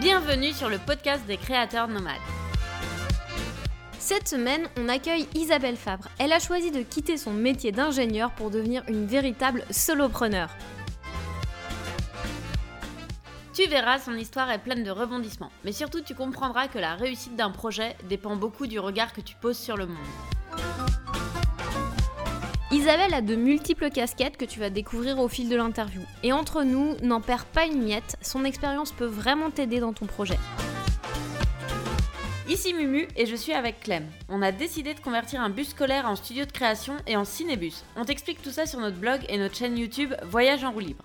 Bienvenue sur le podcast des créateurs nomades. Cette semaine, on accueille Isabelle Fabre. Elle a choisi de quitter son métier d'ingénieur pour devenir une véritable solopreneur. Tu verras, son histoire est pleine de rebondissements, mais surtout tu comprendras que la réussite d'un projet dépend beaucoup du regard que tu poses sur le monde. Isabelle a de multiples casquettes que tu vas découvrir au fil de l'interview. Et entre nous, n'en perds pas une miette, son expérience peut vraiment t'aider dans ton projet. Ici Mumu et je suis avec Clem. On a décidé de convertir un bus scolaire en studio de création et en cinébus. On t'explique tout ça sur notre blog et notre chaîne YouTube Voyage en roue libre.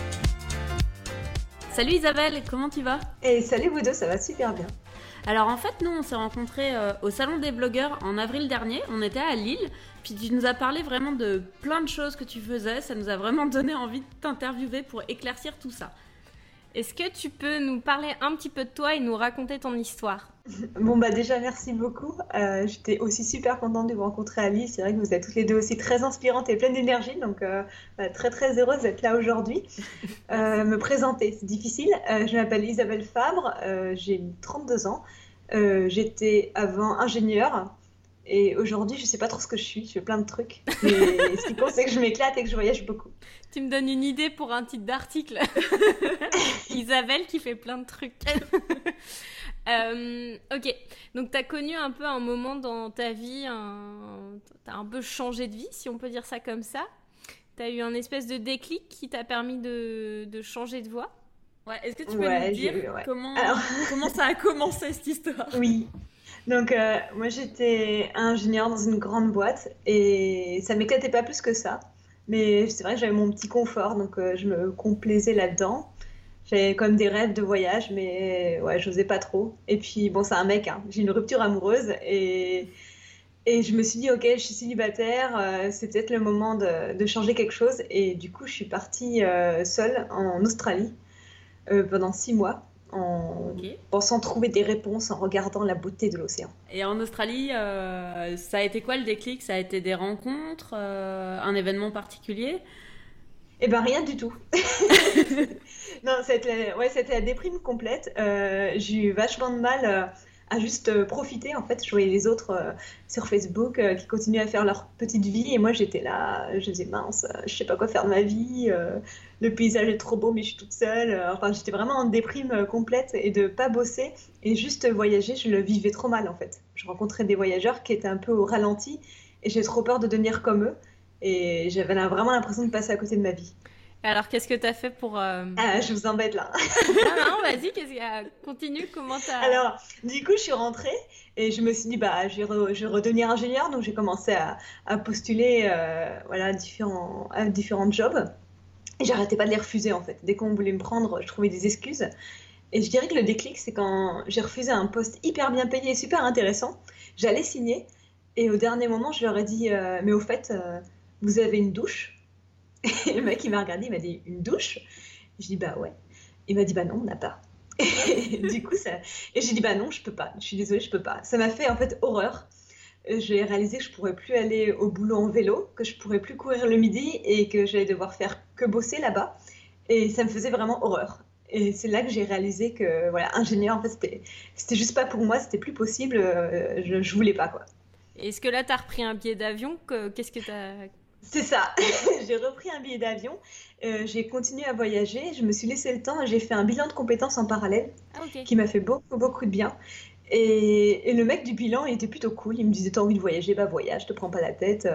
Salut Isabelle, comment tu vas? Et salut vous deux, ça va super bien. Alors en fait, nous, on s'est rencontrés euh, au Salon des blogueurs en avril dernier. On était à Lille. Puis tu nous as parlé vraiment de plein de choses que tu faisais. Ça nous a vraiment donné envie de t'interviewer pour éclaircir tout ça. Est-ce que tu peux nous parler un petit peu de toi et nous raconter ton histoire? Bon bah déjà merci beaucoup. Euh, j'étais aussi super contente de vous rencontrer Lille. C'est vrai que vous êtes toutes les deux aussi très inspirantes et pleines d'énergie, donc euh, bah, très très heureuse d'être là aujourd'hui. me présenter, c'est difficile. je m'appelle Isabelle Fabre, j'ai 32 ans. Euh, j'étais avant ingénieure et aujourd'hui, je sais pas trop ce que je suis. Je fais plein de trucs. Mais ce qui compte, c'est que je m'éclate et que je voyage beaucoup. Tu me donnes une idée pour un titre d'article. Isabelle qui fait plein de trucs. Euh, ok, donc tu as connu un peu un moment dans ta vie, un... tu as un peu changé de vie, si on peut dire ça comme ça. Tu as eu un espèce de déclic qui t'a permis de... de changer de voie Ouais, est-ce que tu peux nous dire comment, comment ça a commencé cette histoire? Oui. Donc, euh, moi, j'étais ingénieur dans une grande boîte et ça m'éclatait pas plus que ça. Mais c'est vrai que j'avais mon petit confort, donc euh, je me complaisais là-dedans. J'avais comme des rêves de voyage, mais ouais, j'osais pas trop. Et puis, bon, c'est un mec, hein. j'ai une rupture amoureuse et, et je me suis dit, ok, je suis célibataire, euh, c'est peut-être le moment de, de, changer quelque chose. Et du coup, je suis partie seule en Australie. Euh, pendant six mois en pensant trouver des réponses en regardant la beauté de l'océan. Et en Australie, euh, ça a été quoi le déclic? Ça a été des rencontres, euh, un événement particulier? Eh ben rien du tout. non, c'était ouais, la déprime complète. J'ai eu vachement de mal à juste profiter. En fait, je voyais les autres sur Facebook qui continuaient à faire leur petite vie et moi j'étais là, je disais mince, je sais pas quoi faire de ma vie le paysage est trop beau, mais je suis toute seule. Euh, enfin, j'étais vraiment en déprime euh, complète et de pas bosser et juste voyager, je le vivais trop mal en fait. Je rencontrais des voyageurs qui étaient un peu au ralenti et j'ai trop peur de devenir comme eux. Et j'avais vraiment l'impression de passer à côté de ma vie. Alors, qu'est-ce que tu as fait pour. Euh, ah, je vous embête là. non, non, vas-y, continue, comment t'as. Alors, du coup, je suis rentrée et je me suis dit, bah, je vais, je vais redevenir ingénieur. Donc, j'ai commencé à, à postuler voilà, différents, à différents jobs. Et j'arrêtais pas de les refuser en fait. Dès qu'on voulait me prendre, je trouvais des excuses. Et je dirais que le déclic, c'est quand j'ai refusé un poste hyper bien payé et super intéressant. J'allais signer et au dernier moment, je leur ai dit euh, Mais au fait, euh, vous avez une douche le mec, il m'a regardé, il m'a dit Une douche? Je dis Bah ouais. Il m'a dit Bah non, on n'a pas. Et du coup, ça. Et j'ai dit Bah non, je peux pas. Je suis désolée, je peux pas. Ça m'a fait en fait horreur. Euh, j'ai réalisé que je pourrais plus aller au boulot en vélo, que je pourrais plus courir le midi et que j'allais devoir faire que bosser là-bas. Et ça me faisait vraiment horreur. Et c'est là que j'ai réalisé que, voilà, ingénieur, en fait, c'était, c'était juste pas pour moi, c'était plus possible, euh, je, je voulais pas, quoi. Est-ce que là, tu as repris un billet d'avion? Qu'est-ce que tu. C'est ça, j'ai repris un billet d'avion, euh, j'ai continué à voyager, je me suis laissé le temps, j'ai fait un bilan de compétences en parallèle ah, qui m'a fait beaucoup, beaucoup de bien. Et, le mec du bilan, il était plutôt cool. Il me disait T'as envie de voyager? Bah, voyage, te prends pas la tête.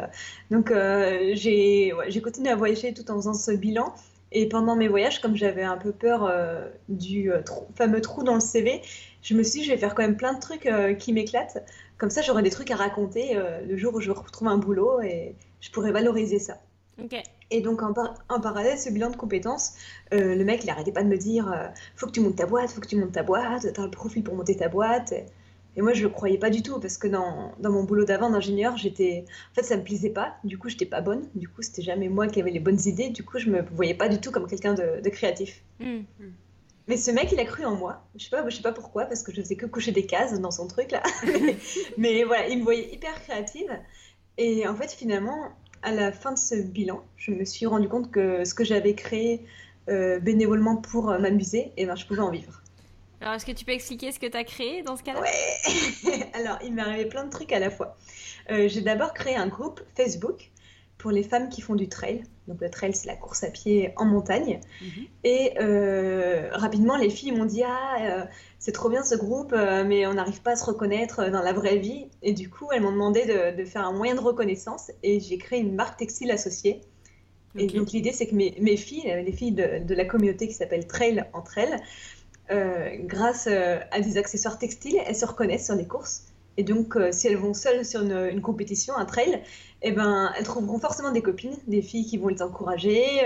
Donc, euh, j'ai continué à voyager tout en faisant ce bilan. Et pendant mes voyages, comme j'avais un peu peur euh, du euh, fameux trou dans le CV, je me suis dit Je vais faire quand même plein de trucs qui m'éclatent. Comme ça, j'aurai des trucs à raconter le jour où je retrouve un boulot et je pourrais valoriser ça. Et donc, en, en, parallèle, ce bilan de compétences, euh, le mec, il arrêtait pas de me dire euh, faut que tu montes ta boîte, faut que tu montes ta boîte, t'as le profil pour monter ta boîte. Et moi, je ne croyais pas du tout parce que dans, dans mon boulot d'avant d'ingénieur, j'étais. En fait, ça me plaisait pas. Du coup, j'étais pas bonne. Du coup, c'était jamais moi qui avais les bonnes idées. Du coup, je me voyais pas du tout comme quelqu'un de, de, créatif. Mm. Mais ce mec, il a cru en moi. Je sais pas, je sais pas pourquoi, parce que je faisais que coucher des cases dans son truc là. mais, voilà, il me voyait hyper créative. Et en fait, finalement, à la fin de ce bilan, je me suis rendu compte que ce que j'avais créé euh, bénévolement pour euh, m'amuser, et eh ben, je pouvais en vivre. Alors, est-ce que tu peux expliquer ce que tu as créé dans ce cas-là? Ouais Alors, il m'est arrivé plein de trucs à la fois. Euh, j'ai d'abord créé un groupe Facebook pour les femmes qui font du trail. Donc, le trail, c'est la course à pied en montagne. Mhm. Et euh, rapidement, les filles m'ont dit Ah, euh, c'est trop bien ce groupe, mais on n'arrive pas à se reconnaître dans la vraie vie. Et du coup, elles m'ont demandé de, faire un moyen de reconnaissance. Et j'ai créé une marque textile associée. Et donc, l'idée, c'est que mes, mes, filles, les filles de, de la communauté qui s'appelle Trail entre elles, euh, grâce euh, à des accessoires textiles, elles se reconnaissent sur les courses. Et donc, euh, si elles vont seules sur une, compétition, un trail, eh ben, elles trouveront forcément des copines, des filles qui vont les encourager,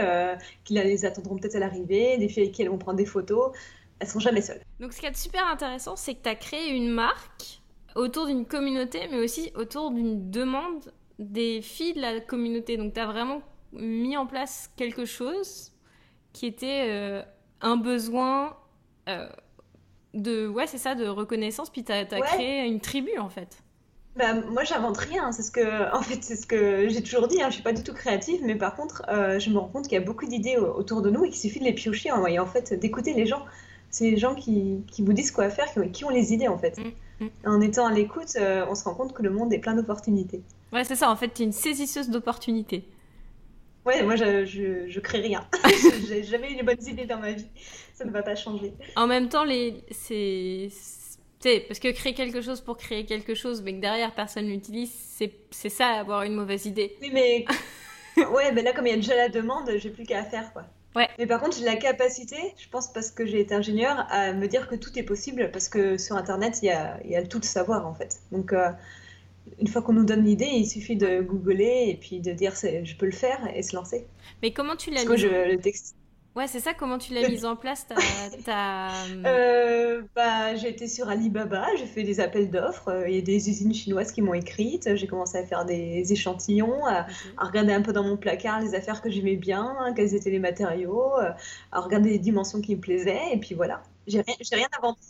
qui les attendront peut-être à l'arrivée, des filles avec qui elles vont prendre des photos. Elles sont jamais seules. Donc, ce qui est super intéressant, c'est que tu as créé une marque autour d'une communauté, mais aussi autour d'une demande des filles de la communauté. Donc, tu as vraiment mis en place quelque chose qui était un besoin euh, de ouais c'est ça de reconnaissance puis tu as, créé une tribu en fait. Bah, moi j'invente rien c'est ce que en fait c'est ce que j'ai toujours dit hein. je suis pas du tout créative mais par contre euh, je me rends compte qu'il y a beaucoup d'idées autour de nous et qu'il suffit de les piocher en en fait d'écouter les gens. C'est les gens qui, qui, vous disent quoi faire qui, ont les idées en fait. Mm, mm. en étant à l'écoute euh, on se rend compte que le monde est plein d'opportunités. Ouais c'est ça en fait tu es une saisisseuse d'opportunités Ouais, moi je, je, crée rien. J'ai jamais eu les bonnes idées dans ma vie. Ça ne va pas changer. En même temps, les... c'est. parce que créer quelque chose pour créer quelque chose, mais que derrière personne l'utilise, c'est ça avoir une mauvaise idée. Oui, mais. ouais, mais là, comme il y a déjà la demande, j'ai plus qu'à faire, quoi. Ouais. Mais par contre, j'ai la capacité, je pense parce que j'ai été ingénieur, à me dire que tout est possible, parce que sur Internet, il y a, y a tout le savoir, en fait. Donc. Euh, une fois qu'on nous donne l'idée, il suffit de googler et puis de dire je peux le faire et se lancer. Mais comment tu l'as mis je, le texte... Ouais, c'est ça, comment tu l'as mise en place euh, bah, J'ai été sur Alibaba, j'ai fait des appels d'offres, il y a des usines chinoises qui m'ont écrite, j'ai commencé à faire des échantillons, à, regarder un peu dans mon placard les affaires que j'aimais bien, quels étaient les matériaux, à regarder les dimensions qui me plaisaient, et puis voilà. J'ai rien, rien inventé.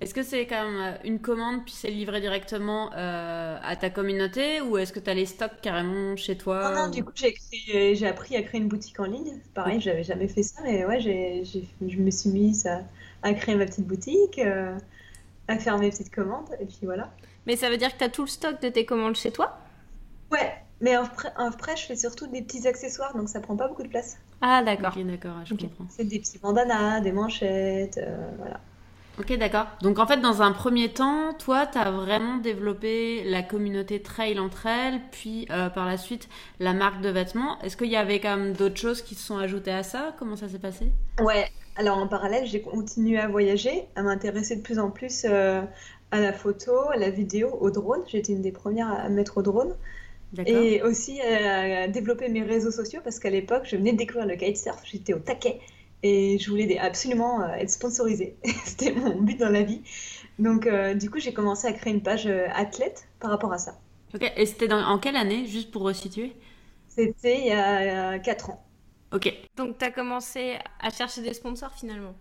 est-ce que c'est quand même euh, une commande puis c'est livré directement euh, à ta communauté ou est-ce que tu as les stocks carrément chez toi Non, non, du coup j'ai, appris à créer une boutique en ligne. Pareil, j'avais jamais fait ça, mais ouais, j'ai, je me suis mise à, à créer ma petite boutique, euh, à faire mes petites commandes et puis voilà. Mais ça veut dire que tu as tout le stock de tes commandes chez toi? Ouais, mais en vrai, je fais surtout des petits accessoires donc ça prend pas beaucoup de place. Ah, d'accord. Ok, d'accord, je comprends. C'est des petits bandanas, des manchettes, euh, voilà. Ok, d'accord. Donc en fait, dans un premier temps, toi, tu as vraiment développé la communauté trail entre elles, puis euh, par la suite la marque de vêtements. Est-ce qu'il y avait quand même d'autres choses qui se sont ajoutées à ça? Comment ça s'est passé? Ouais, alors en parallèle, j'ai continué à voyager, à m'intéresser de plus en plus euh, à la photo, à la vidéo, au drone. J'étais une des premières à mettre au drone. Et aussi à développer mes réseaux sociaux parce qu'à l'époque, je venais de découvrir le kitesurf, j'étais au taquet et je voulais absolument euh, être sponsorisée. C'était mon but dans la vie. Donc, euh, du coup, j'ai commencé à créer une page euh, athlète par rapport à ça. Ok, et c'était en quelle année, juste pour resituer? C'était il y a 4 ans. Ok. Donc, tu as commencé à chercher des sponsors finalement?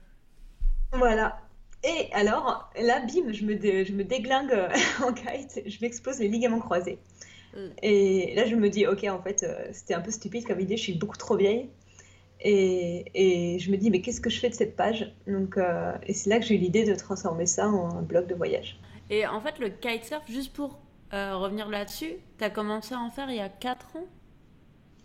Voilà. Et alors, là, bim, je me, je me déglingue en kite, je m'expose les ligaments croisés. Mm. Et là, je me dis, ok, en fait, euh, c'était un peu stupide comme idée, je suis beaucoup trop vieille. Et, et je me dis, mais qu'est-ce que je fais de cette page? Donc, euh, Et c'est là que j'ai eu l'idée de transformer ça en un blog de voyage. Et en fait, le kitesurf, juste pour euh, revenir là-dessus, tu as commencé à en faire il y a 4 ans?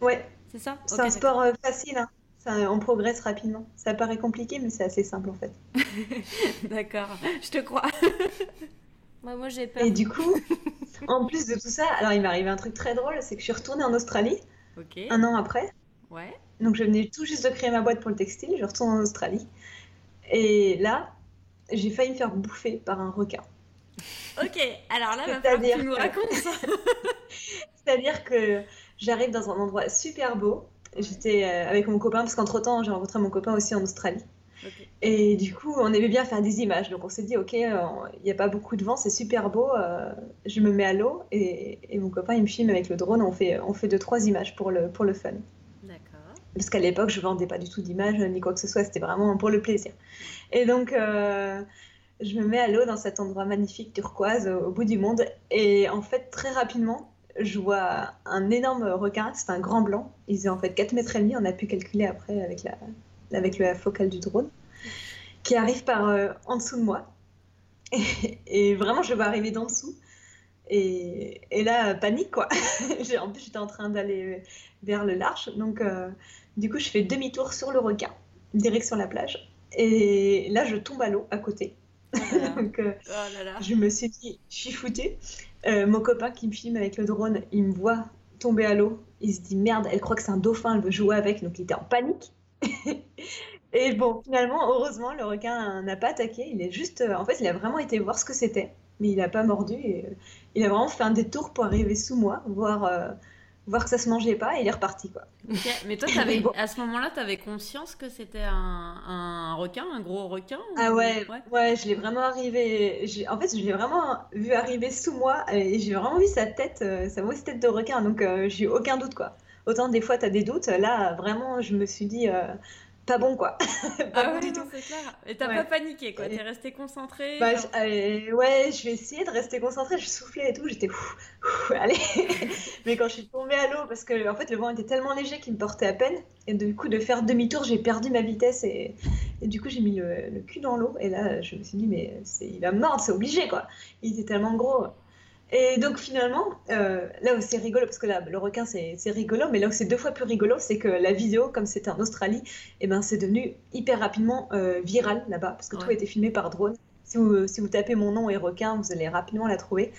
Ouais. C'est ça? C'est un sport facile, hein. ça, on progresse rapidement. Ça paraît compliqué, mais c'est assez simple en fait. D'accord, je te crois. moi j'ai peur. Et du coup, en plus de tout ça, alors il m'est arrivé un truc très drôle, c'est que je suis retournée en Australie un an après. Ouais. Donc je venais tout juste de créer ma boîte pour le textile, je retourne en Australie. Et là, j'ai failli me faire bouffer par un requin. Ok, alors là, va falloir que tu nous racontes ça. C'est-à-dire que j'arrive dans un endroit super beau. J'étais euh, avec mon copain, parce qu'entre-temps, j'ai rencontré mon copain aussi en Australie. Et du coup, on aimait bien faire des images. Donc on s'est dit, ok, il n'y a pas beaucoup de vent, c'est super beau. je me mets à l'eau et, mon copain, il me filme avec le drone. On fait, on fait deux, trois images pour le, pour le fun. D'accord. Parce qu'à l'époque, je vendais pas du tout d'images ni quoi que ce soit. C'était vraiment pour le plaisir. Et donc je me mets à l'eau dans cet endroit magnifique turquoise au, bout du monde. Et en fait, très rapidement, je vois un énorme requin. C'est un grand blanc. Il faisait en fait 4 mètres et demi. On a pu calculer après avec la, avec le focale du drone. Qui arrive par euh, en dessous de moi. Et, vraiment, je vais arriver d'en dessous. Et, et, là, panique quoi. en plus, j'étais en train d'aller vers le large. Donc, euh, du coup, je fais demi-tour sur le requin, direction la plage. Et là, je tombe à l'eau à côté. Donc, euh, oh je me suis dit, je suis foutue. Euh, mon copain qui me filme avec le drone, il me voit tomber à l'eau. Il se dit merde, elle croit que c'est un dauphin, elle veut jouer avec, donc il était en panique. et bon, finalement, heureusement, le requin n'a pas attaqué. Il est juste, euh, en fait, il a vraiment été voir ce que c'était, mais il n'a pas mordu. Et, il a vraiment fait un détour pour arriver sous moi, voir voir que ça se mangeait pas et il est reparti quoi. Mais toi, avais, à ce moment-là, tu avais conscience que c'était un, un, requin, un gros requin Ah ouais, ouais, je l'ai vraiment arrivé. En fait, je l'ai vraiment vu arriver sous moi et j'ai vraiment vu sa tête, euh, sa mauvaise tête de requin. Donc, euh, j'ai eu aucun doute quoi. Autant des fois, tu as des doutes. Là, vraiment, je me suis dit, euh, pas bon quoi. pas ah bon du tout. C'est clair. Et t'as pas paniqué quoi, t'es resté concentré. Bah, euh, ouais, je vais essayer de rester concentré. Je soufflais et tout, j'étais allez. Mais quand je suis tombée à l'eau, parce que en fait le vent était tellement léger qu'il me portait à peine, et du coup de faire demi-tour, j'ai perdu ma vitesse et, et du coup j'ai mis le, le, cul dans l'eau. Et là, je me suis dit mais il va mordre, c'est obligé quoi. Il était tellement gros. Et donc finalement, euh, là où c'est rigolo, parce que là, le requin c'est rigolo, mais là où c'est deux fois plus rigolo, c'est que la vidéo, comme c'était en Australie, et eh ben, c'est devenu hyper rapidement euh, viral là-bas, parce que tout a été filmé par drone. Si vous, si vous tapez mon nom et requin, vous allez rapidement la trouver.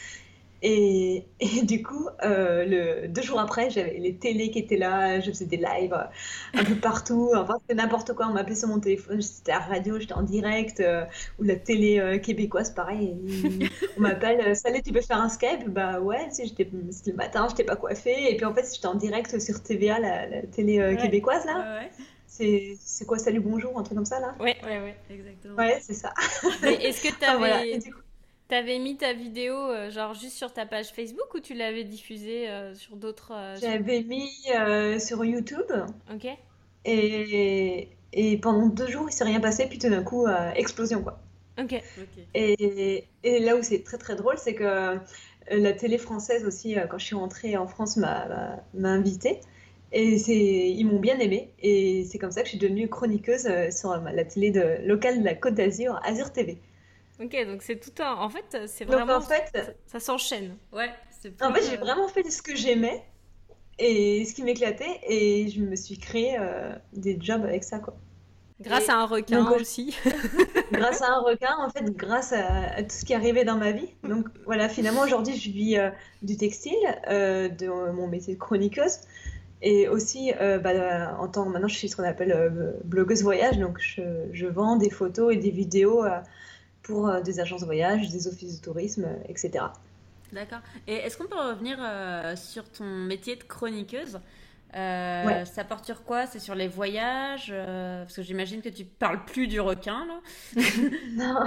Et, du coup, euh, le, deux jours après, j'avais les télés qui étaient là, je faisais des lives euh, un peu partout. Enfin, c'était n'importe quoi. On m'appelait sur mon téléphone, j'étais à la radio, j'étais en direct. Euh, ou la télé québécoise, pareil. on m'appelle, salut, tu peux faire un Skype? Bah ouais, tu sais, c'était le matin, j'étais pas coiffée. Et puis en fait, j'étais en direct sur TVA, la, télé québécoise, là. Ouais, C'est quoi, salut, bonjour, un truc comme ça, là? Ouais, ouais, ouais, exactement. Ouais, c'est ça. Est-ce que tu avais. T'avais mis ta vidéo euh, genre juste sur ta page Facebook ou tu l'avais diffusée euh, sur d'autres euh, J'avais mis sur YouTube. Ok. Et, et pendant deux jours, il s'est rien passé, puis tout d'un coup, explosion quoi. Ok. Et, et, là où c'est très très drôle, c'est que la télé française aussi, quand je suis rentrée en France, m'a invitée. Et ils m'ont bien aimé. Et c'est comme ça que je suis devenue chroniqueuse sur la télé de, locale de la Côte d'Azur, Azur TV. Ok, donc c'est tout un. En fait, c'est vraiment. en fait, ça, s'enchaîne. Ouais. En fait, j'ai euh, vraiment fait ce que j'aimais et ce qui m'éclatait et je me suis créé euh, des jobs avec ça, quoi. Grâce à un requin aussi. grâce à un requin, en fait, grâce à, tout ce qui arrivait dans ma vie. Donc voilà, finalement, aujourd'hui, je vis euh, du textile, de mon métier de chroniqueuse. Et aussi, bah, en tant maintenant, je suis ce qu'on appelle blogueuse voyage. Donc, je, je, vends des photos et des vidéos pour euh, des agences de voyage, des offices de tourisme, etc. D'accord. Et est-ce qu'on peut revenir euh, sur ton métier de chroniqueuse? Euh, Ça porte sur quoi? C'est sur les voyages Parce que j'imagine que tu parles plus du requin, là. non.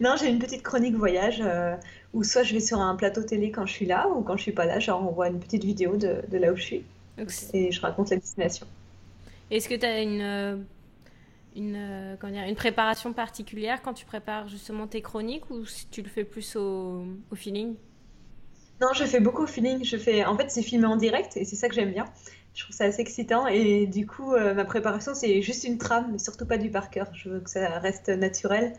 Non, j'ai une petite chronique voyage où soit je vais sur un plateau télé quand je suis là, ou quand je suis pas là, genre on voit une petite vidéo de, de là où je suis. Et je raconte la destination. Est-ce que tu as une une, euh, dire, une préparation particulière quand tu prépares justement tes chroniques ou si tu le fais plus au, au feeling? Non, je fais beaucoup au feeling. Je fais, en fait, c'est filmé en direct et c'est ça que j'aime bien. Je trouve ça assez excitant et du coup, euh, ma préparation, c'est juste une trame, mais surtout pas du par cœur. Je veux que ça reste naturel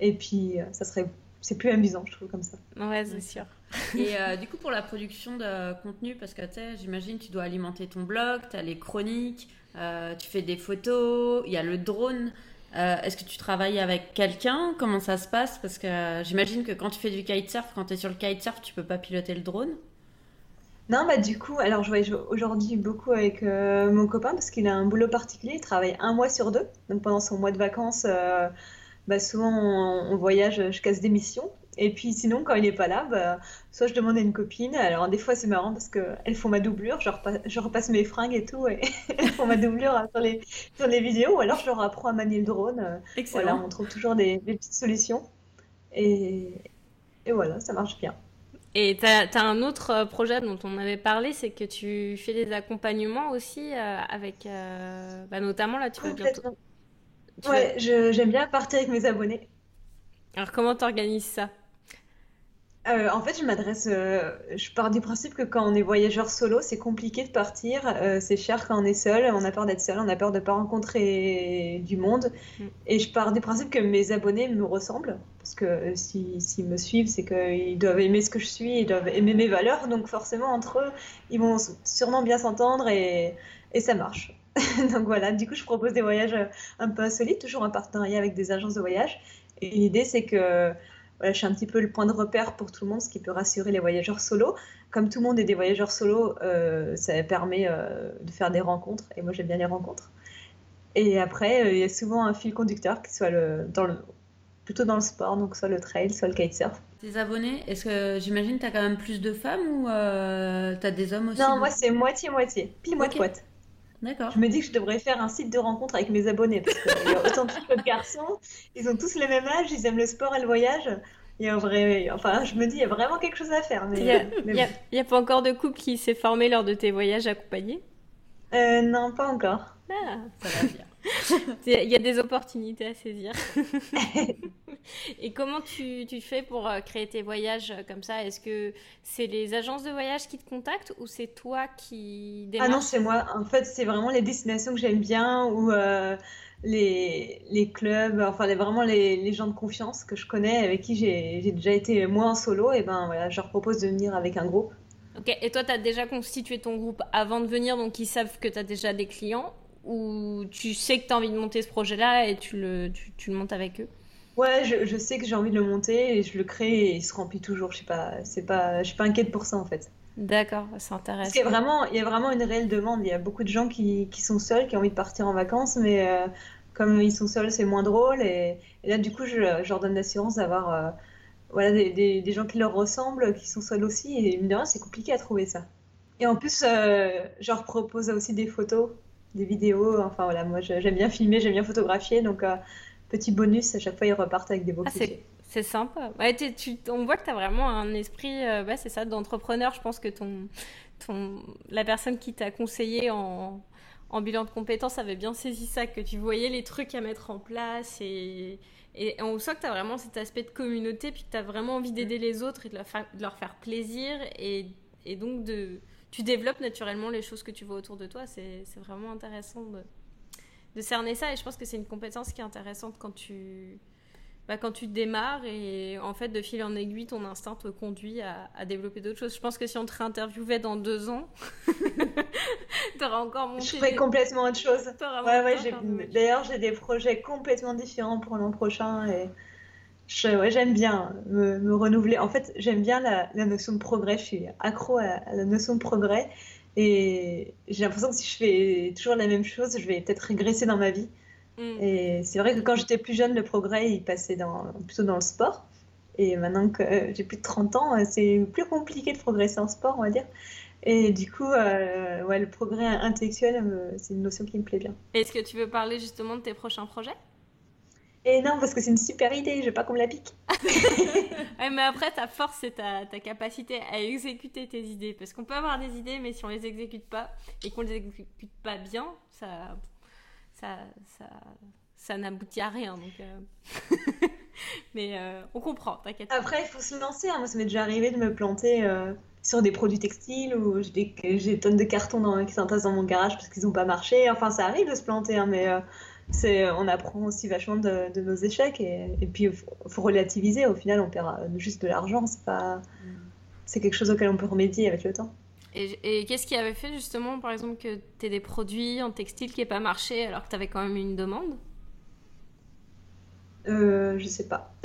et puis euh, ça serait c'est plus amusant, je trouve, comme ça. Ouais, c'est sûr. Et du coup, pour la production de contenu, parce que tu sais, j'imagine, tu dois alimenter ton blog, tu as les chroniques, euh, tu fais des photos, il y a le drone. Euh, est-ce que tu travailles avec quelqu'un? Comment ça se passe? Parce que euh, j'imagine que quand tu fais du kitesurf, quand tu es sur le kitesurf, tu peux pas piloter le drone. Non, bah du coup, alors je voyage aujourd'hui beaucoup avec mon copain parce qu'il a un boulot particulier, il travaille un mois sur deux. Donc pendant son mois de vacances, bah, souvent on, voyage, je casse des missions. Et puis sinon, quand il n'est pas là, bah, soit je demande à une copine. Alors des fois, c'est marrant parce qu'elles font ma doublure. Je repasse, je repasse, mes fringues et tout. Et elles font ma doublure sur les, sur les vidéos. Ou alors je leur apprends à manier le drone. Excellent. Voilà, on trouve toujours des, petites solutions. Et, et, voilà, ça marche bien. Et tu as, un autre euh, projet dont on avait parlé, c'est que tu fais des accompagnements aussi euh, avec, euh, bah, notamment là, tu vas bientôt. ouais, j'aime bien partir avec mes abonnés. Alors comment tu organises ça? Euh, en fait, je m'adresse, euh, je pars du principe que quand on est voyageur solo, c'est compliqué de partir, euh, c'est cher quand on est seul, on a peur d'être seul, on a peur de ne pas rencontrer du monde. Mm. Et je pars du principe que mes abonnés me ressemblent, parce que s'ils me suivent, c'est qu'ils doivent aimer ce que je suis, ils doivent aimer mes valeurs, donc forcément entre eux, ils vont sûrement bien s'entendre et, et ça marche. donc voilà, du coup, je propose des voyages un peu insolites, toujours en partenariat avec des agences de voyage. Et l'idée, c'est que je suis un petit peu le point de repère pour tout le monde, ce qui peut rassurer les voyageurs solo. Comme tout le monde est des voyageurs solo, euh, ça permet euh, de faire des rencontres, et moi j'aime bien les rencontres. Et après, euh, il y a souvent un fil conducteur qui soit le, dans le, plutôt dans le sport, donc soit le trail, soit le kitesurf. Tes abonnés, est-ce que j'imagine tu as quand même plus de femmes ou tu as des hommes aussi Non, moi c'est moitié-moitié, pile moitié poite. D'accord. Je me dis que je devrais faire un site de rencontre avec mes abonnés parce qu'il y a autant de filles que de garçons. Ils ont tous le même âge, ils aiment le sport et le voyage. Il y a vrai... Enfin, je me dis, il y a vraiment quelque chose à faire. Mais... Il n'y a, pas encore de couple qui s'est formé lors de tes voyages accompagnés? Euh, Non, pas encore. Ah, ça va bien. Il y a des opportunités à saisir. Et comment tu, tu, fais pour euh, créer tes voyages euh, comme ça? Est-ce que c'est les agences de voyage qui te contactent ou c'est toi qui démarches Ah non, c'est moi. En fait, c'est vraiment les destinations que j'aime bien ou euh, les, les, clubs, enfin les, vraiment les, les, gens de confiance que je connais, avec qui j'ai déjà été moi en solo. Et ben voilà, je leur propose de venir avec un groupe. Ok, et toi, tu as déjà constitué ton groupe avant de venir, donc ils savent que tu as déjà des clients ou tu sais que tu as envie de monter ce projet-là et tu le, tu, le montes avec eux Ouais, je, je sais que j'ai envie de le monter et je le crée et il se remplit toujours. Je sais pas, c'est pas, je suis pas inquiète pour ça en fait. D'accord, c'est intéressant. Parce qu'il y a vraiment, il y a vraiment une réelle demande. Il y a beaucoup de gens qui, qui sont seuls, qui ont envie de partir en vacances, mais euh, comme ils sont seuls, c'est moins drôle. Et, là, du coup, je, leur donne l'assurance d'avoir euh, voilà, des, des, des, gens qui leur ressemblent, qui sont seuls aussi. Et évidemment, c'est compliqué à trouver ça. Et en plus, euh, je leur propose aussi des photos des vidéos. Enfin voilà, moi j'aime bien filmer, j'aime bien photographier. Donc, euh, petit bonus, à chaque fois ils repartent avec des beaux ah, C'est sympa. Ouais, tu, on voit que tu as vraiment un esprit, euh, c'est ça, d'entrepreneur. Je pense que ton, ton, la personne qui t'a conseillé en, en, bilan de compétences avait bien saisi ça, que tu voyais les trucs à mettre en place et, et on sent que tu as vraiment cet aspect de communauté, puis que tu as vraiment envie d'aider les autres et de leur, faire, de leur faire plaisir et, et donc de tu développes naturellement les choses que tu vois autour de toi. C'est vraiment intéressant de, de, cerner ça. Et je pense que c'est une compétence qui est intéressante quand tu, bah, quand tu démarres. Et en fait, de fil en aiguille, ton instinct te conduit à, à développer d'autres choses. Je pense que si on te réinterviewait dans deux ans, tu auras encore monté. Je ferais complètement autre chose. Ouais, ouais, D'ailleurs, j'ai des projets complètement différents pour l'an prochain. Et ouais, j'aime bien me, renouveler. En fait, j'aime bien la, notion de progrès. Je suis accro à, la notion de progrès. Et j'ai l'impression que si je fais toujours la même chose, je vais peut-être régresser dans ma vie. Mm. Et c'est vrai que quand j'étais plus jeune, le progrès, il passait dans, plutôt dans le sport. Et maintenant que j'ai plus de 30 ans, c'est plus compliqué de progresser en sport, on va dire. Et du coup, euh, ouais, le progrès intellectuel, euh, c'est une notion qui me plaît bien. Est-ce que tu veux parler justement de tes prochains projets? Et non, parce que c'est une super idée, je veux pas qu'on me la pique. ouais, mais après, ta force, c'est ta, ta, capacité à exécuter tes idées. Parce qu'on peut avoir des idées, mais si on les exécute pas et qu'on les exécute pas bien, ça, ça, ça, ça n'aboutit à rien. Donc, euh. mais euh, on comprend, t'inquiète. Après, il faut se lancer. Hein. Moi, ça m'est déjà arrivé de me planter euh, sur des produits textiles ou j'ai des, tonnes de cartons dans, qui s'entassent dans mon garage parce qu'ils n'ont pas marché. Enfin, ça arrive de se planter, hein, mais on apprend aussi vachement de, nos échecs et, puis il faut relativiser au final on perd juste de l'argent c'est pas c'est quelque chose auquel on peut remédier avec le temps et, qu'est-ce qui avait fait justement par exemple que tu aies des produits en textile qui n'aient pas marché alors que tu avais quand même une demande? Euh, je sais pas.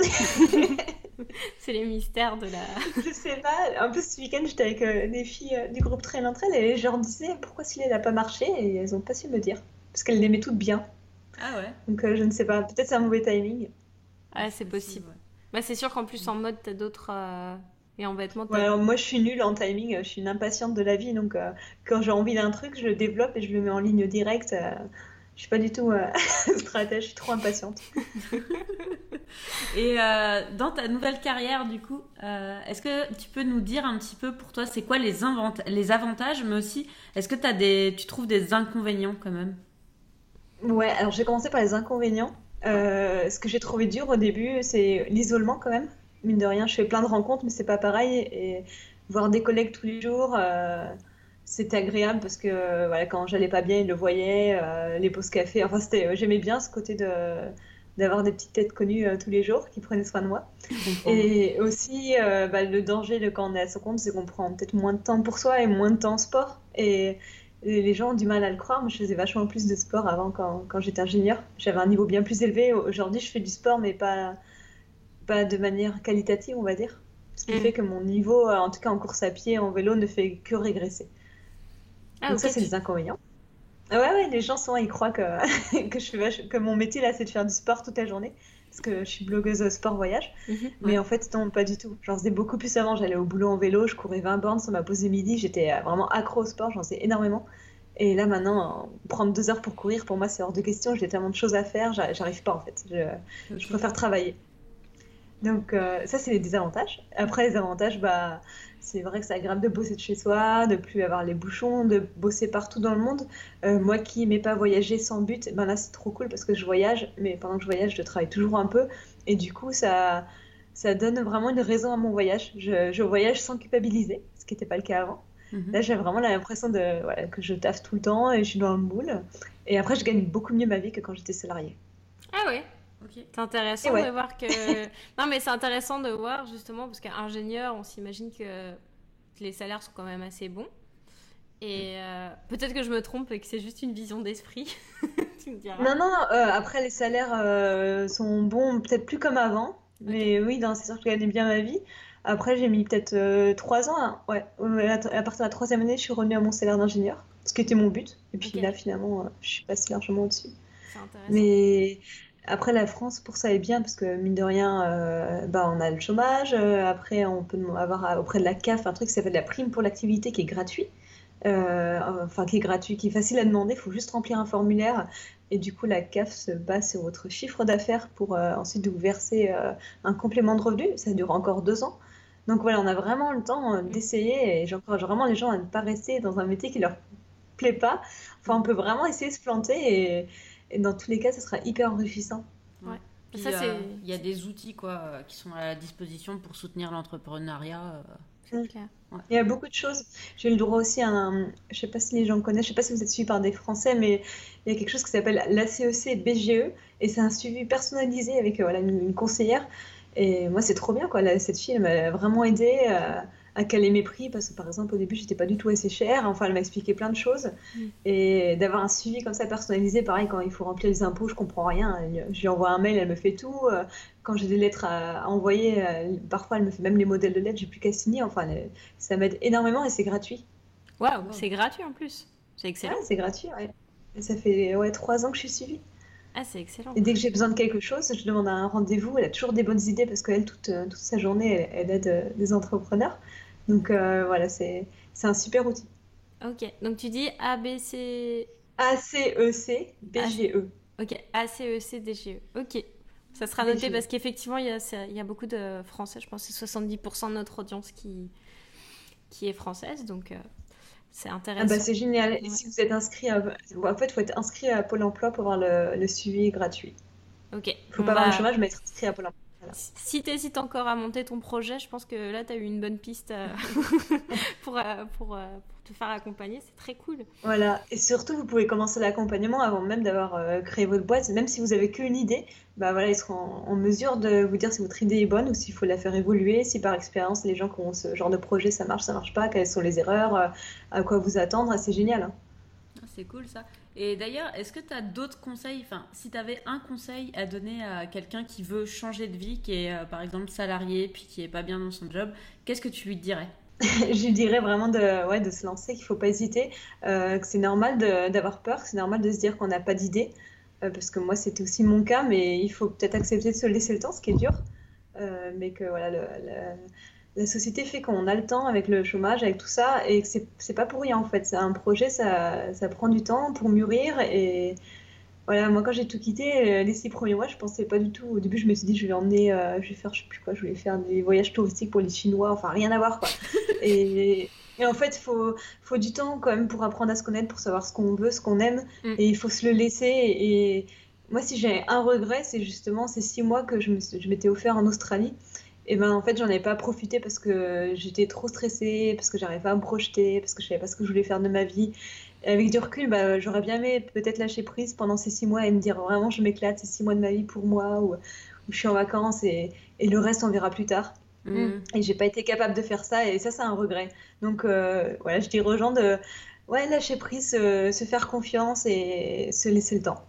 c'est les mystères de la. je sais pas. Un peu ce week-end, j'étais avec euh, des filles euh, du groupe Trail entre elles et je leur disais pourquoi celui-là n'a pas marché et elles ont pas su me dire. Parce qu'elles l'aimaient toutes bien. Ah ouais Donc euh, je ne sais pas, peut-être c'est un mauvais timing. Ah, c'est possible. Bah, c'est sûr qu'en plus, en mode, t'as d'autres. euh, Et en vêtements, t'as- Ouais, alors moi, je suis nulle en timing, je suis une impatiente de la vie, donc euh, quand j'ai envie d'un truc, je le développe et je le mets en ligne directe. euh, je suis pas du tout euh, stratège, je suis trop impatiente. Et euh, dans ta nouvelle carrière, du coup, euh, est-ce que tu peux nous dire un petit peu pour toi, c'est quoi les, avantages, mais aussi, est-ce que t'as des, tu trouves des inconvénients quand même? Ouais, alors j'ai commencé par les inconvénients. Euh, ce que j'ai trouvé dur au début, c'est l'isolement quand même. Mine de rien, je fais plein de rencontres, mais c'est pas pareil. Et voir des collègues tous les jours, euh, c'était agréable parce que euh, voilà, quand j'allais pas bien, ils le voyaient, euh, les pauses café. Enfin, c'était, j'aimais bien ce côté de d'avoir des petites têtes connues euh, tous les jours qui prenaient soin de moi. Et aussi, euh, bah, le danger de quand on est à son compte, c'est qu'on prend peut-être moins de temps pour soi et moins de temps en sport. Et les gens ont du mal à le croire. Moi, je faisais vachement plus de sport avant quand, quand j'étais ingénieure. J'avais un niveau bien plus élevé. Aujourd'hui, je fais du sport, mais pas, pas de manière qualitative, on va dire. Ce qui Mm. fait que mon niveau, euh, en tout cas en course à pied, en vélo, ne fait que régresser. Ah, Donc ça, c'est les inconvénients. Ah Ouais, ouais, les gens souvent ils croient que, que, je fais que mon métier là c'est de faire du sport toute la journée. Parce que je suis blogueuse sport voyage. Mhm. Mais en fait, non, pas du tout. J'en faisais beaucoup plus avant. J'allais au boulot en vélo, je courais 20 bornes sur ma pause de midi. J'étais euh, vraiment accro au sport, j'en faisais énormément. Et là maintenant, euh, prendre deux heures pour courir, pour moi c'est hors de question. J'ai tellement de choses à faire, j'a- j'arrive pas en fait. Je, je préfère travailler. Donc euh, ça c'est les désavantages. Après les avantages, bah c'est vrai que c'est agréable de bosser de chez soi, de plus avoir les bouchons, de bosser partout dans le monde. Euh, moi qui n'aimais pas voyager sans but, ben là c'est trop cool parce que je voyage, mais pendant que je voyage, je travaille toujours un peu et du coup ça ça donne vraiment une raison à mon voyage. Je, je voyage sans culpabiliser, ce qui n'était pas le cas avant. Mhm. Là j'ai vraiment l'impression de voilà, que je taffe tout le temps et je suis dans le moule. Et après je gagne beaucoup mieux ma vie que quand j'étais salariée. Ah ouais, C'est intéressant ouais. de voir que. non, mais c'est intéressant de voir justement, parce qu'ingénieur, on s'imagine que les salaires sont quand même assez bons. Et euh, peut-être que je me trompe et que c'est juste une vision d'esprit. tu me diras. Non, non, euh, après les salaires euh, sont bons, peut-être plus comme avant, mais oui, c'est sûr que je gagnais bien ma vie. Après, j'ai mis peut-être euh, trois ans, hein, ouais, à partir de la troisième année, je suis revenue à mon salaire d'ingénieur, ce qui était mon but. Et puis là, finalement, euh, je suis passée largement au-dessus. C'est intéressant. Mais après, la France, pour ça, est bien parce que mine de rien, euh, bah, on a le chômage. euh, après, on peut avoir euh, auprès de la CAF un truc qui s'appelle la prime pour l'activité qui est gratuit. Enfin, qui est gratuit, qui est facile à demander. Il faut juste remplir un formulaire. Et du coup, la CAF se base sur votre chiffre d'affaires pour ensuite vous verser un complément de revenu. Ça dure encore deux ans. Donc voilà, on a vraiment le temps d'essayer et j'encourage vraiment les gens à ne pas rester dans un métier qui leur plaît pas. Enfin, on peut vraiment essayer de se planter et, et dans tous les cas, ça sera hyper enrichissant. Puis, Ça, euh, c'est- il y a des outils quoi, euh, qui sont à la disposition pour soutenir l'entrepreneuriat. euh. Clair. Il y a beaucoup de choses. J'ai eu le droit aussi à un, je sais pas si les gens connaissent, je sais pas si vous êtes suivi par des Français, mais il y a quelque chose qui s'appelle l'ACEC BGE et c'est un suivi personnalisé avec voilà, une, une conseillère. Et moi, c'est trop bien quoi. Là, cette fille, m'a vraiment aidé à, à caler mes prix parce que par exemple, au début, j'étais pas du tout assez chère. Enfin, elle m'a expliqué plein de choses Mm. et d'avoir un suivi comme ça personnalisé, pareil, quand il faut remplir les impôts, je comprends rien. Je lui envoie un mail, elle me fait tout. Euh, Quand j'ai des lettres à, envoyer, parfois elle me fait même les modèles de lettres, j'ai plus qu'à signer. Enfin, ça m'aide énormément et c'est gratuit. Waouh, c'est gratuit en plus. C'est excellent. Ouais, c'est gratuit, ouais. Et ça fait ouais, trois ans que je suis suivie. Ah, c'est excellent. Et dès que j'ai besoin de quelque chose, je demande un rendez-vous. Elle a toujours des bonnes idées parce qu'elle, toute, toute sa journée, elle, elle aide euh, des entrepreneurs. Donc euh, voilà, c'est un super outil. Ok, donc tu dis ABC. A-C-E-C B-G-E. Ok, ACECDGE. E. Ok. Ça sera noté parce qu'effectivement, il y a, y a beaucoup de Français. Je pense que c'est 70% de notre audience qui, qui est française. Donc, euh, c'est Ah intéressant. bah c'est génial. Et si vous êtes inscrit à... En fait, il faut être inscrit à Pôle emploi pour avoir le, le suivi gratuit. ok. Il faut On pas avoir le chômage, mais être inscrit à Pôle emploi. Si tu hésites encore à monter ton projet, je pense que là, tu as eu une bonne piste euh, pour, euh, pour, euh, pour te faire accompagner. C'est très cool. Voilà, et surtout vous pouvez commencer l'accompagnement avant même d'avoir créé votre boîte, même si vous avez qu'une idée, bah voilà, ils seront en, mesure de vous dire si votre idée est bonne ou s'il faut la faire évoluer, si par expérience les gens qui ont ce genre de projet ça marche, ça marche pas, quelles sont les erreurs, à quoi vous attendre, c'est génial. hein. C'est cool ça. Et d'ailleurs, est-ce que tu as d'autres conseils Enfin, si tu avais un conseil à donner à quelqu'un qui veut changer de vie, qui est euh, par exemple salarié, puis qui est pas bien dans son job, qu'est-ce que tu lui dirais? Je lui dirais vraiment de, ouais, de se lancer, qu'il faut pas hésiter, euh, que c'est normal d'avoir peur, c'est normal de se dire qu'on n'a pas d'idée, euh, parce que moi c'était aussi mon cas, mais il faut peut-être accepter de se laisser le temps, ce qui est dur. mais que voilà, la société fait qu'on a le temps avec le chômage, avec tout ça, et que c'est pas pour rien en fait. C'est un projet, ça, ça, prend du temps pour mûrir. Et voilà, moi quand j'ai tout quitté, les six premiers mois, je pensais pas du tout. Au début, je me suis dit, je vais emmener, euh, je vais faire, je sais plus quoi, je voulais faire des voyages touristiques pour les Chinois, enfin rien à voir quoi. et, et, en fait, il faut, faut du temps quand même pour apprendre à se connaître, pour savoir ce qu'on veut, ce qu'on aime, mm. et il faut se le laisser. Et, moi, si j'ai un regret, c'est justement ces six mois que je m'étais offert en Australie et ben en fait j'en ai pas profité parce que j'étais trop stressée, parce que j'arrivais pas à me projeter, parce que je savais pas ce que je voulais faire de ma vie. Et avec du recul, bah, j'aurais bien aimé peut-être lâcher prise pendant ces six mois et me dire vraiment je m'éclate, ces six mois de ma vie pour moi, ou je suis en vacances et, et, le reste on verra plus tard. Mm. Et j'ai pas été capable de faire ça et ça c'est un regret. Donc euh, voilà, je dirais aux gens de ouais, lâcher prise, se, faire confiance et se laisser le temps.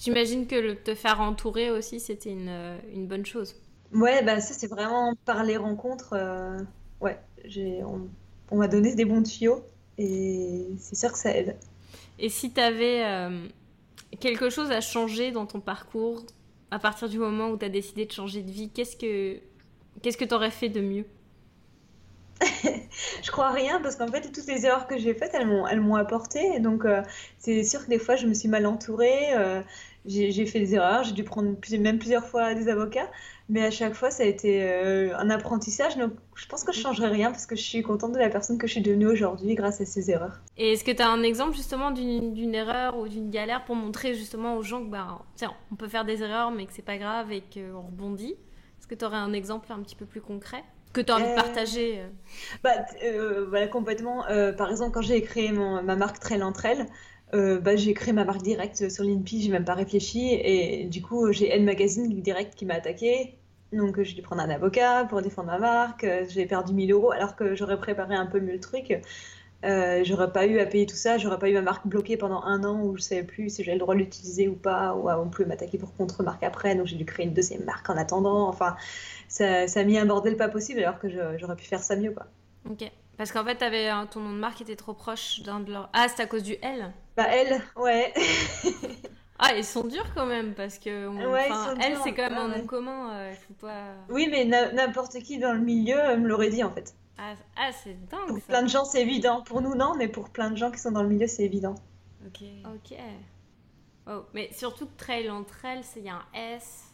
J'imagine que le, te faire entourer aussi c'était une, une bonne chose. Ouais, bah ça c'est vraiment par les rencontres. Euh, ouais, j'ai, on, m'a donné des bons tuyaux et c'est sûr que ça aide. Et si tu avais euh, quelque chose à changer dans ton parcours à partir du moment où tu as décidé de changer de vie, qu'est-ce que qu'est-ce que tu aurais fait de mieux? Je crois rien parce qu'en fait toutes les erreurs que j'ai faites elles m'ont elles m'ont apporté donc euh, c'est sûr que des fois je me suis mal entourée j'ai fait des erreurs j'ai dû prendre même plusieurs fois des avocats mais à chaque fois, ça a été euh, un apprentissage. Donc, je pense que je changerai rien parce que je suis contente de la personne que je suis devenue aujourd'hui grâce à ces erreurs. Et est-ce que tu as un exemple justement d'une erreur ou d'une galère pour montrer justement aux gens que bah, tiens, on peut faire des erreurs mais que c'est pas grave et qu'on rebondit? Est-ce que tu aurais un exemple un petit peu plus concret que tu as envie de euh, partager euh? bah, complètement. par exemple, quand j'ai créé mon, ma marque Trail entre elles, bah, j'ai créé ma marque directe sur l'INPI, j'ai même pas réfléchi. Et du coup, j'ai N Magazine direct qui m'a attaqué. Donc j'ai dû prendre un avocat pour défendre ma marque, euh, j'ai perdu 1000 euros alors que j'aurais préparé un peu mieux le truc. Euh, j'aurais pas eu à payer tout ça, j'aurais pas eu ma marque bloquée pendant un an où je savais plus si j'avais le droit de l'utiliser ou pas, ou on pouvait m'attaquer pour contre-marque après, donc j'ai dû créer une deuxième marque en attendant. Enfin, ça, ça a mis un bordel pas possible alors que j'aurais pu faire ça mieux quoi. Ok. Parce qu'en fait, avais, ton nom de marque était trop proche d'un de leurs. Ah, c'est à cause du L Bah, L, ouais. Ah, ils sont durs quand même parce que elle, c'est quand même un nom commun. Euh, faut pas... Oui, mais n'importe qui dans le milieu euh, me l'aurait dit en fait. Ah, ah c'est dingue. Pour plein de gens, c'est évident. Pour nous, non, mais pour plein de gens qui sont dans le milieu, c'est évident. Ok. Ok. Oh, mais surtout que trail entre elles, il y a un S.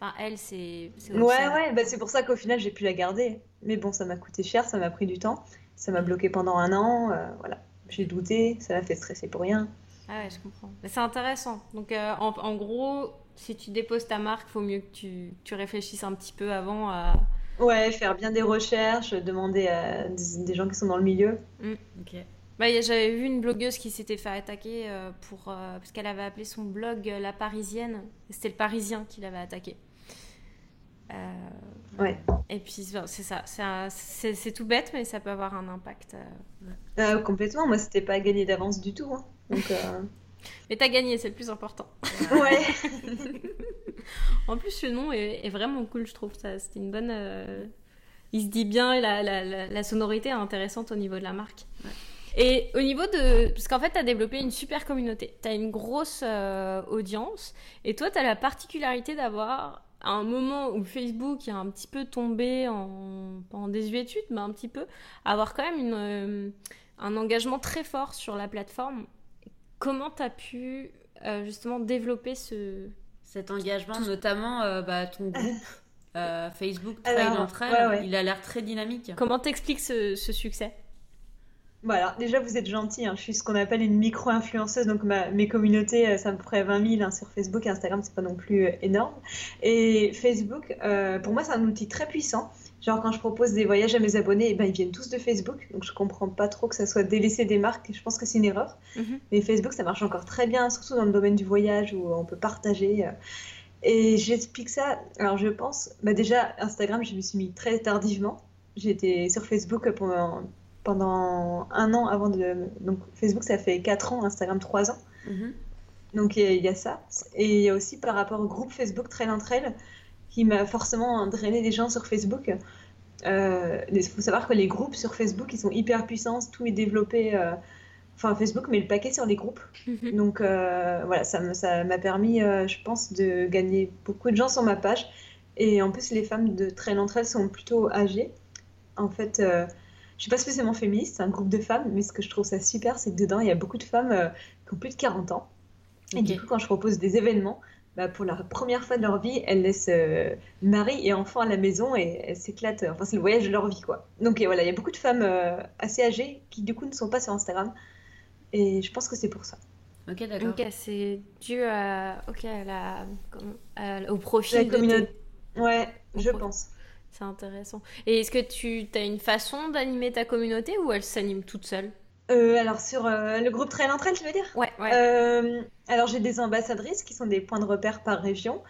Enfin, elle, c'est. Ouais, ouais, bah, c'est pour ça qu'au final, j'ai pu la garder. Mais bon, ça m'a coûté cher, ça m'a pris du temps. Ça m'a bloqué pendant un an. Euh, voilà. J'ai douté, ça m'a fait stresser pour rien. Ah ouais, je comprends. C'est intéressant. Donc, euh, en, gros, si tu déposes ta marque, il faut mieux que tu, tu, réfléchisses un petit peu avant à. Ouais, faire bien des recherches, demander à des, gens qui sont dans le milieu. Mmh, ok. Bah, J'avais vu une blogueuse qui s'était fait attaquer euh, pour, euh, parce qu'elle avait appelé son blog La Parisienne. C'était le Parisien qui l'avait attaqué. Ouais. Et puis c'est ça, c'est tout bête, mais ça peut avoir un impact. complètement, moi c'était pas gagné d'avance du tout. Hein. Donc, euh... Mais t'as gagné, c'est le plus important. Ouais. en plus, le nom est, vraiment cool, je trouve. C'était une bonne. Euh, il se dit bien, la, la, la, sonorité est intéressante au niveau de la marque. Et au niveau de. Parce qu'en fait, tu as développé une super communauté. Tu as une grosse euh, audience. Et toi, tu as la particularité d'avoir un moment où Facebook est un petit peu tombé en, en désuétude, mais un petit peu, avoir quand même une, euh, un engagement très fort sur la plateforme. Comment tu as pu euh, justement développer ce... cet engagement, notamment euh, bah, ton groupe euh, Facebook Trail entre elles, il a l'air très dynamique. Comment t'expliques ce, ce succès? Voilà, déjà vous êtes gentil, hein. je suis ce qu'on appelle une micro-influenceuse, donc mes communautés, ça me ferait 20 000 hein, sur Facebook et Instagram, c'est pas non plus énorme. Et Facebook, pour moi, c'est un outil très puissant Genre quand je propose des voyages à mes abonnés, eh ben, ils viennent tous de Facebook, donc je comprends pas trop que ça soit délaissé des marques, je pense que c'est une erreur. Mhm. Mais Facebook, ça marche encore très bien, surtout dans le domaine du voyage où on peut partager. Euh. Et j'explique ça, alors je pense, bah déjà Instagram, je me suis mis très tardivement. J'étais sur Facebook pendant, pendant un an avant de... Donc Facebook, ça fait 4 ans, Instagram 3 ans. Mhm. Donc il y, a ça. Et il y a aussi par rapport au groupe Facebook Trail entre elles, qui m'a forcément drainé des gens sur Facebook. Euh, il faut savoir que les groupes sur Facebook, ils sont hyper puissants, tout est développé. Euh, enfin, Facebook met le paquet sur les groupes. Mhm. Donc euh, voilà, ça m'a permis, je pense, de gagner beaucoup de gens sur ma page. Et en plus, les femmes de très d'entre elles sont plutôt âgées. En fait, euh, je suis pas spécialement féministe, c'est un groupe de femmes, mais ce que je trouve ça super, c'est que dedans, il y a beaucoup de femmes euh, qui ont plus de 40 ans. Et du coup, quand je propose des événements, bah, pour la première fois de leur vie, elles laissent euh, mari et enfant à la maison et elles s'éclatent. Enfin, c'est le voyage de leur vie, quoi. Donc et voilà, il y a beaucoup de femmes euh, assez âgées qui, du coup, ne sont pas sur Instagram. Et je pense que c'est pour ça. Ok, d'accord. Ok, c'est dû à, ok, à la, à- au profil La communauté. Ouais, je pense. C'est intéressant. Et est-ce que tu as une façon d'animer ta communauté ou elle s'anime toute seule? Euh, alors, sur euh, le groupe Trail entre elles, tu veux dire? Ouais, ouais. Euh, alors j'ai des ambassadrices qui sont des points de repère par région.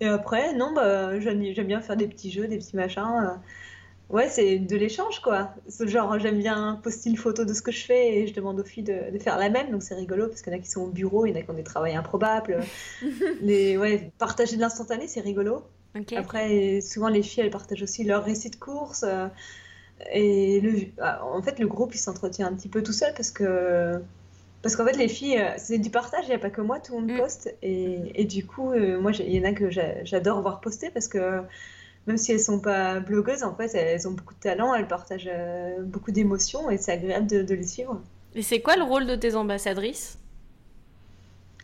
Et après, non, bah, j'aime bien faire des petits jeux, des petits machins. euh. Ouais, c'est de l'échange, quoi. Genre, j'aime bien poster une photo de ce que je fais et je demande aux filles de, de faire la même. Donc c'est rigolo parce qu'il y en a qui sont au bureau, il y en a qui ont des travails improbables. Les, ouais, partager de l'instantané, c'est rigolo. Après, souvent les filles, elles partagent aussi leurs récits de course. euh, et le, ah, en fait, le groupe, il s'entretient un petit peu tout seul parce que, parce qu'en fait, les filles, euh, c'est du partage, il n'y a pas que moi, tout le monde Mm. poste. Et, et du coup, euh, moi, il y en a que j'a- j'adore voir poster parce que même si elles sont pas blogueuses, en fait, elles ont beaucoup de talent, elles partagent beaucoup d'émotions et c'est agréable de, de les suivre. Et c'est quoi le rôle de tes ambassadrices?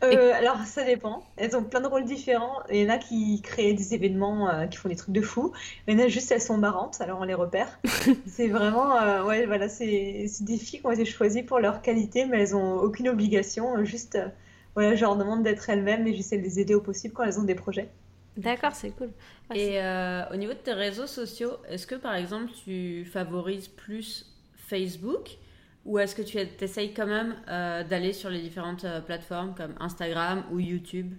Euh, alors, ça dépend. Elles ont plein de rôles différents. Il y en a qui créent des événements, euh, qui font des trucs de fou. Il y en a juste, elles sont marrantes, alors on les repère. C'est vraiment, euh, ouais, voilà, c'est des filles qui ont été choisies pour leur qualité, mais elles ont aucune obligation. Juste, euh, voilà, je leur demande d'être elles-mêmes et j'essaie de les aider au possible quand elles ont des projets. D'accord, c'est cool. Et euh, au niveau de tes réseaux sociaux, est-ce que par exemple tu favorises plus Facebook ou est-ce que tu essayes quand même euh, d'aller sur les différentes euh, plateformes comme Instagram ou YouTube?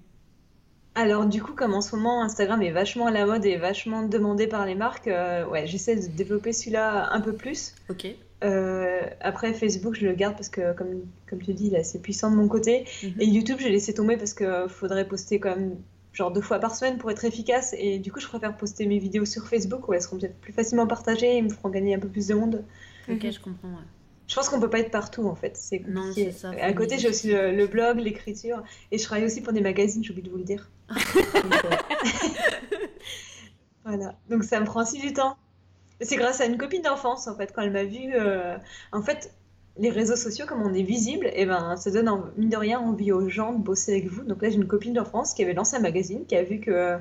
Alors, du coup, comme en ce moment, Instagram est vachement à la mode et vachement demandé par les marques, euh, ouais, j'essaie de développer celui-là un peu plus. Ok. Euh, après, Facebook, je le garde parce que, comme, comme tu dis, il est assez puissant de mon côté. Mhm. Et YouTube, j'ai laissé tomber parce que faudrait poster quand même genre deux fois par semaine pour être efficace. Et du coup, je préfère poster mes vidéos sur Facebook où elles seront peut-être plus facilement partagées et me feront gagner un peu plus de monde. Ok, Mhm. je comprends. ouais. Je pense qu'on peut pas être partout en fait, c'est Non, c'est ça, à côté, j'ai aussi le, le blog, l'écriture, et je travaille aussi pour des magazines, j'ai oublié de vous le dire. Donc, euh, voilà, donc ça me prend aussi du temps. C'est grâce à une copine d'enfance en fait, quand elle m'a vue. euh, En fait, les réseaux sociaux, comme on est visible, et ben, ça donne en- mine de rien envie aux gens de bosser avec vous. Donc là, j'ai une copine d'enfance qui avait lancé un magazine, qui a vu que,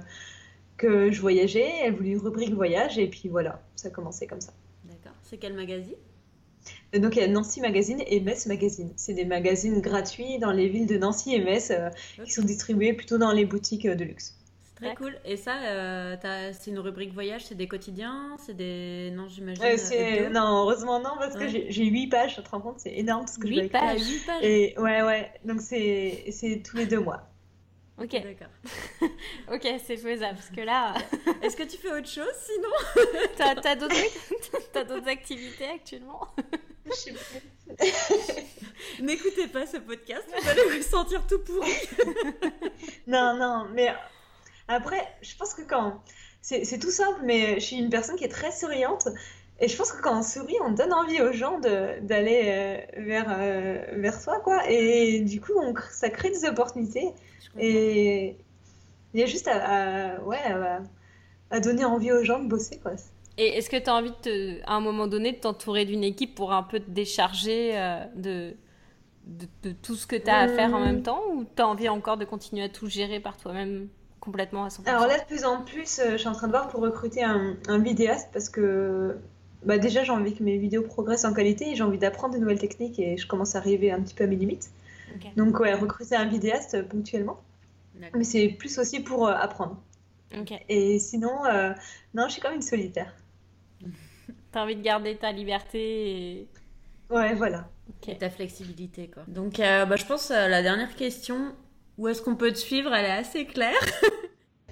que je voyageais, elle voulait une rubrique voyage, et puis voilà, ça a commencé comme ça. D'accord. C'est quel magazine? Donc il y a Nancy Magazine et Metz Magazine. C'est des magazines gratuits dans les villes de Nancy et Metz euh, qui sont distribués plutôt dans les boutiques euh, de luxe. C'est très cool. Et ça, euh, c'est une rubrique voyage, c'est des quotidiens, c'est des... Non, j'imagine... Euh, euh, Non, heureusement non, parce que Ouais. j'ai j'ai 8 pages, tu te rends compte, c'est énorme ce que je dois Huit écrire. Ah, pages. huit pages. Et ouais, ouais, donc c'est tous les deux mois. Ok, D'accord. ok, c'est faisable parce que là, Est-ce que tu fais autre chose sinon t'as t'as d'autres t'as d'autres activités actuellement Je sais plus. N'écoutez pas ce podcast, vous allez vous sentir tout pourri. Non, non, mais après, je pense que quand... C'est c'est tout simple, mais je suis une personne qui est très souriante. Et je pense que quand on sourit, on donne envie aux gens d'aller euh, vers, euh, vers soi, quoi. Et du coup, on ça crée des opportunités. Et il y a juste à, à- ouais, à, à donner envie aux gens de bosser, quoi. Et est-ce que tu as envie, de te- à un moment donné, de t'entourer d'une équipe pour un peu te décharger euh, de, de, de tout ce que tu as à faire en Hum. même temps? Ou tu as envie encore de continuer à tout gérer par toi-même complètement à 100% Alors là, de plus en plus, euh, je suis en train de voir pour recruter un, un vidéaste parce que bah, déjà, j'ai envie que mes vidéos progressent en qualité et j'ai envie d'apprendre de nouvelles techniques et je commence à arriver un petit peu à mes limites. Donc, ouais, recruter un vidéaste ponctuellement. Mais c'est plus aussi pour euh, apprendre. Et sinon, euh, non, je suis comme une solitaire. Tu as envie de garder ta liberté et... Ouais, voilà. Et ta flexibilité, quoi. Donc, euh, bah, je pense euh, la dernière question, où est-ce qu'on peut te suivre? Elle est assez claire.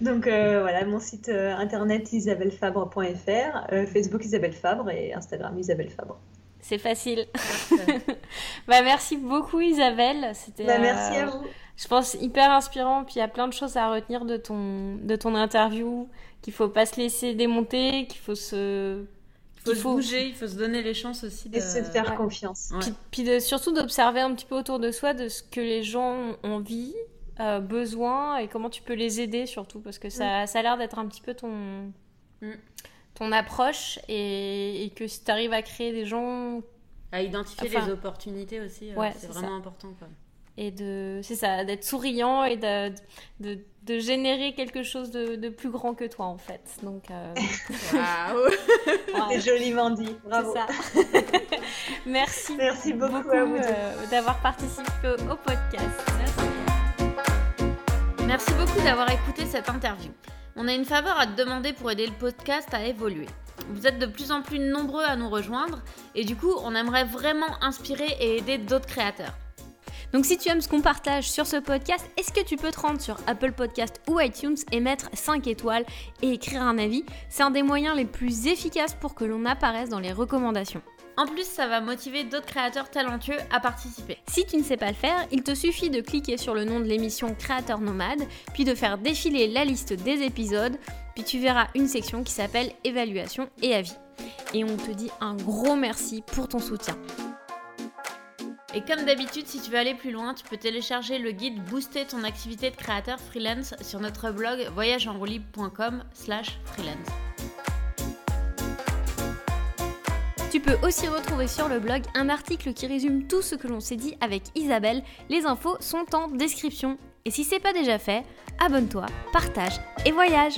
Donc euh, voilà, mon site euh, internet isabellefabre.fr, euh, Facebook Isabelle Fabre et Instagram Isabelle Fabre. C'est facile. bah, merci beaucoup Isabelle. C'était, Bah, merci euh, à vous. Je pense hyper inspirant. Puis il y a plein de choses à retenir de ton, de ton interview. Qu'il faut pas se laisser démonter, qu'il faut se. Il faut qu'il se faut- bouger, il faut se donner les chances aussi de... Et se faire ouais. confiance. Ouais. Puis, puis de, surtout d'observer un petit peu autour de soi de ce que les gens ont envie euh, besoin et comment tu peux les aider surtout parce que ça, ça a l'air d'être un petit peu ton, Mm. ton approche et, et que si tu arrives à créer des gens À identifier Enfin, les opportunités aussi, euh, ouais, c'est vraiment ça. important. Quoi. et de c'est ça d'être souriant et de, de, de générer quelque chose de, de plus grand que toi en fait donc euh, C'est joliment dit. Bravo. ça merci Merci beaucoup, beaucoup à vous deux. euh, d'avoir participé au, au podcast Merci beaucoup d'avoir écouté cette interview. On a une faveur à te demander pour aider le podcast à évoluer. Vous êtes de plus en plus nombreux à nous rejoindre et du coup, on aimerait vraiment inspirer et aider d'autres créateurs. Donc si tu aimes ce qu'on partage sur ce podcast, est-ce que tu peux te rendre sur Apple Podcast ou iTunes et mettre 5 étoiles et écrire un avis? C'est un des moyens les plus efficaces pour que l'on apparaisse dans les recommandations. En plus, ça va motiver d'autres créateurs talentueux à participer. Si tu ne sais pas le faire, il te suffit de cliquer sur le nom de l'émission Créateur Nomade, puis de faire défiler la liste des épisodes, puis tu verras une section qui s'appelle Évaluation et avis. Et on te dit un gros merci pour ton soutien. Et comme d'habitude, si tu veux aller plus loin, tu peux télécharger le guide Booster ton activité de créateur freelance sur notre blog voyageenroue.com Tu peux aussi retrouver sur le blog un article qui résume tout ce que l'on s'est dit avec Isabelle. Les infos sont en description. Et si c'est pas déjà fait, abonne-toi, partage et voyage